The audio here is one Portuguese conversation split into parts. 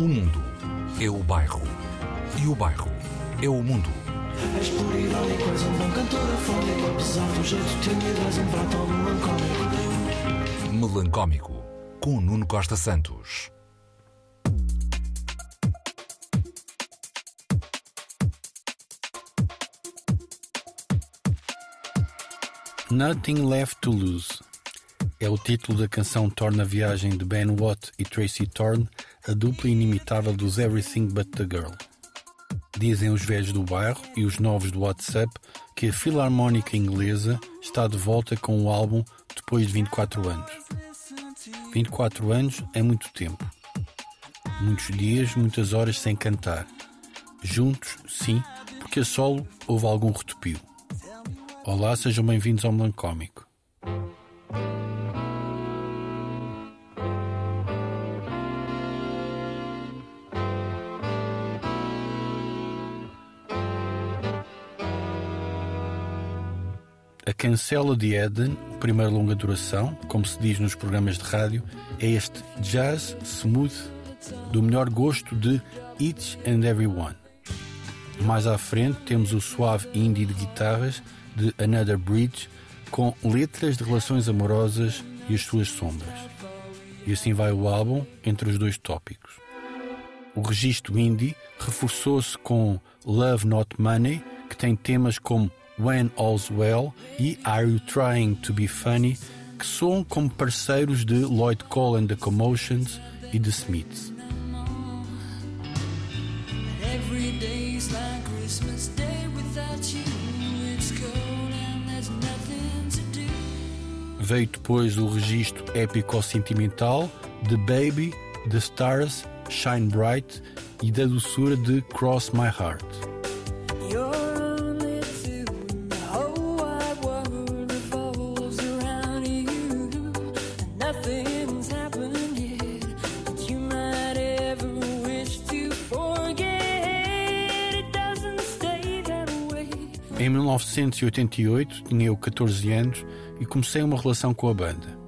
O mundo é o bairro. E o bairro é o mundo. És puro irónico, és um bom cantor afónico Apesar do jeito tímido, és um prato melancólico Melancómico, com Nuno Costa Santos. Nothing Left to Lose é o título da canção Torna a Viagem de Ben Watt e Tracy Thorn, a dupla inimitável dos Everything But the Girl. Dizem os velhos do bairro e os novos do WhatsApp que a Filarmónica Inglesa está de volta com o álbum depois de 24 anos. 24 anos é muito tempo. Muitos dias, muitas horas sem cantar. Juntos, sim, porque a solo houve algum retopio. Olá, sejam bem-vindos ao Melancómico. Cancela de Eden, o primeiro longa duração, como se diz nos programas de rádio, é este jazz smooth do melhor gosto de Each and Every One. Mais à frente temos o suave indie de guitarras de Another Bridge com letras de relações amorosas e as suas sombras. E assim vai o álbum entre os dois tópicos. O registro indie reforçou-se com Love Not Money, que tem temas como When All's Well e Are You Trying to Be Funny, que soam como parceiros de Lloyd Cole and the Commotions e The Smiths. Veio depois o registro épico-sentimental de Baby, The Stars, Shine Bright e da doçura de Cross My Heart. Em 1988 tinha eu 14 anos e comecei uma relação com a banda.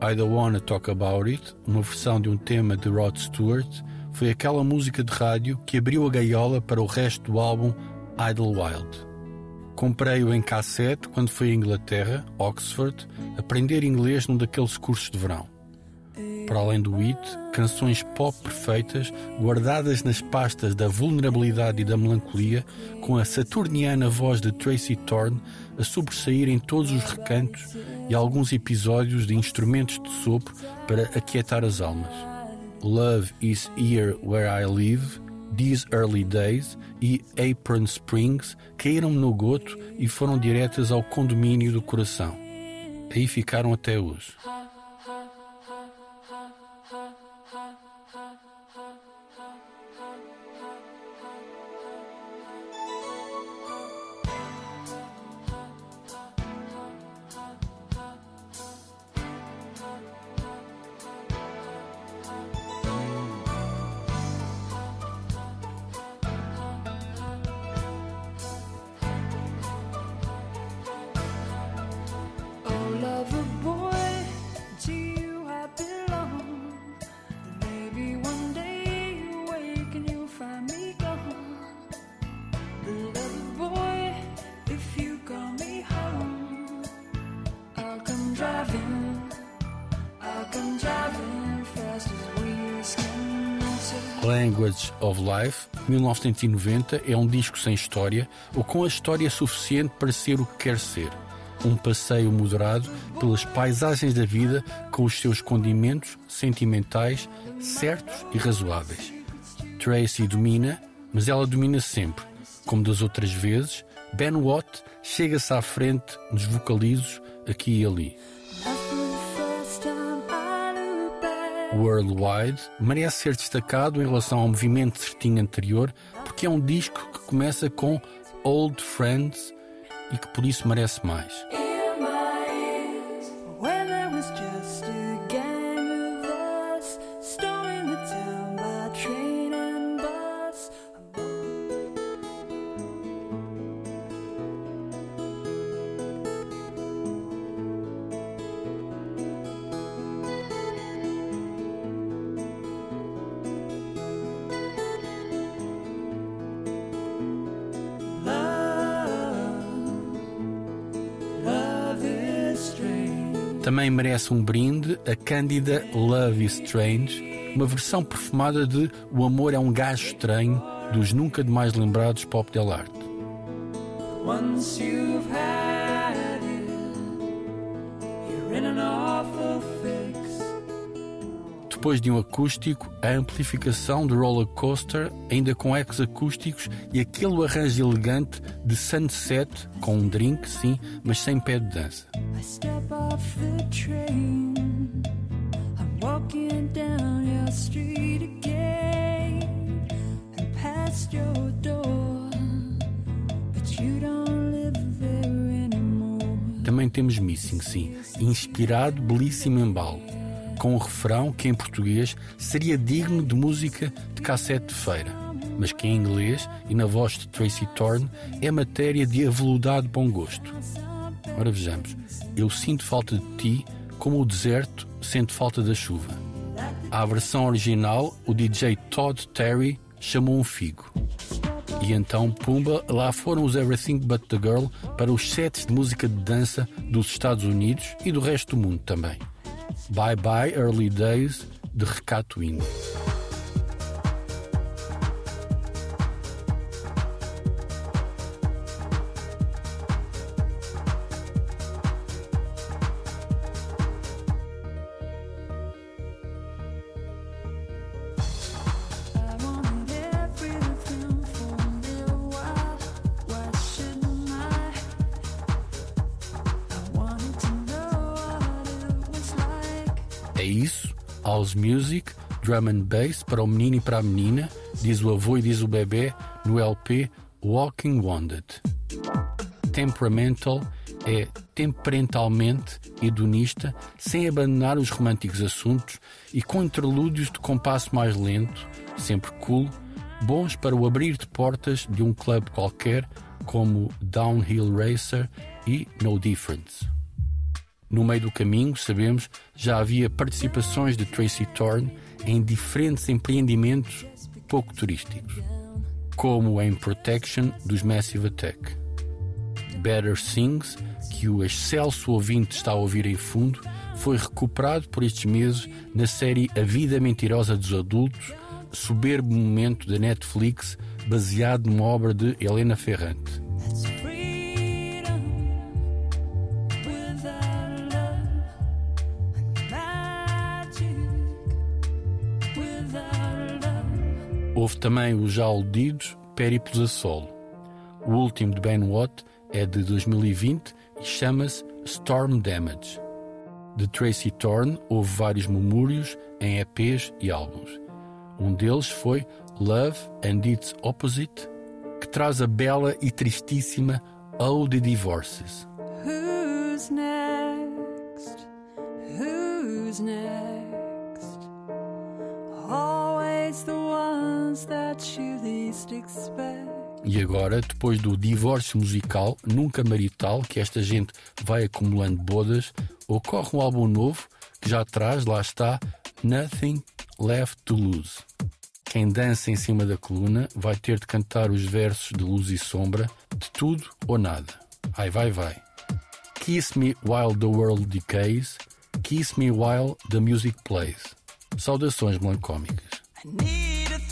I Don't Wanna Talk About It, uma versão de um tema de Rod Stewart, foi aquela música de rádio que abriu a gaiola para o resto do álbum Idlewild. Comprei-o em cassete quando fui à Inglaterra, Oxford, aprender inglês num daqueles cursos de verão. Para além do hit, canções pop perfeitas, guardadas nas pastas da vulnerabilidade e da melancolia, com a saturniana voz de Tracy Thorn a sobressair em todos os recantos e alguns episódios de instrumentos de sopro para aquietar as almas. Love is Here Where I Live, These Early Days e Apron Springs caíram-me no goto e foram diretas ao condomínio do coração. Aí ficaram até hoje. Language of Life, 1990, é um disco sem história ou com a história suficiente para ser o que quer ser. Um passeio moderado pelas paisagens da vida com os seus condimentos sentimentais certos e razoáveis. Tracy domina, mas ela domina sempre. Como das outras vezes, Ben Watt chega-se à frente nos vocalizos aqui e ali. Worldwide merece ser destacado em relação ao movimento certinho anterior porque é um disco que começa com Old Friends e que por isso merece mais. Também merece um brinde a cândida Love is Strange, uma versão perfumada de O Amor é um Gajo Estranho, dos nunca demais lembrados pop del arte. Depois de um acústico, a amplificação de roller coaster, ainda com ecos acústicos e aquele arranjo elegante de sunset, com um drink, sim, mas sem pé de dança. Também temos Missing, sim, inspirado belíssimo embalo, com um refrão que em português seria digno de música de cassete de feira, mas que em inglês e na voz de Tracy Thorn é matéria de aveludado bom gosto. Ora vejamos, eu sinto falta de ti como o deserto sente falta da chuva. À versão original, o DJ Todd Terry chamou um figo. E então, pumba, lá foram os Everything But The Girl para os sets de música de dança dos Estados Unidos e do resto do mundo também. Bye Bye Early Days de Recato Indo. Isso, house music, drum and bass para o menino e para a menina, diz o avô e diz o bebê no LP Walking Wounded. Temperamental é temperamentalmente hedonista, sem abandonar os românticos assuntos e com interlúdios de compasso mais lento, sempre cool, bons para o abrir de portas de um clube qualquer, como Downhill Racer e No Difference. No meio do caminho, sabemos, já havia participações de Tracy Thorn em diferentes empreendimentos pouco turísticos, como em Protection dos Massive Attack. Better Things, que o excelso ouvinte está a ouvir em fundo, foi recuperado por estes meses na série A Vida Mentirosa dos Adultos, soberbo momento da Netflix baseado numa obra de Helena Ferrante. Houve também os já aludidos Périplos a Solo. O último de Ben Watt é de 2020 e chama-se Storm Damage. De Tracy Thorn houve vários memórios em EPs e álbuns. Um deles foi Love and Its Opposite, que traz a bela e tristíssima Oh the Divorces. Who's next? Who's next? E agora, depois do divórcio musical, nunca marital, que esta gente vai acumulando bodas, ocorre um álbum novo que já traz, lá está, Nothing Left to Lose. Quem dança em cima da coluna vai ter de cantar os versos de luz e sombra, de tudo ou nada. Ai vai, vai. Kiss me while the world decays, kiss me while the music plays. Saudações melancómicas.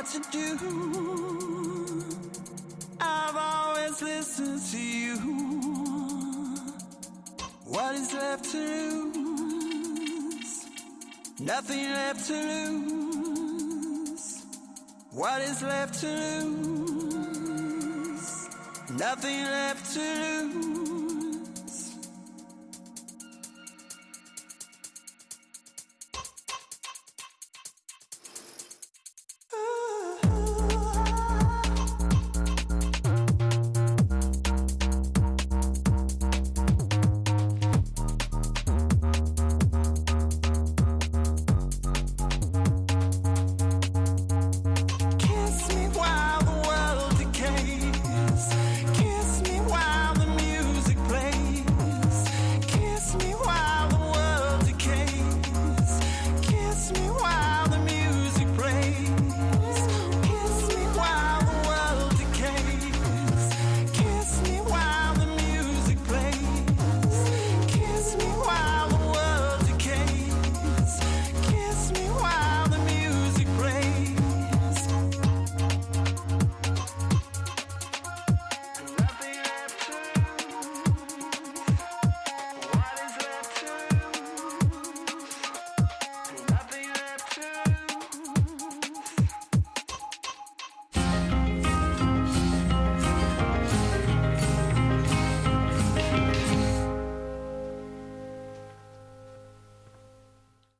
What to do. I've always listened to you. What is left to lose? Nothing left to lose. What is left to lose? Nothing left to lose.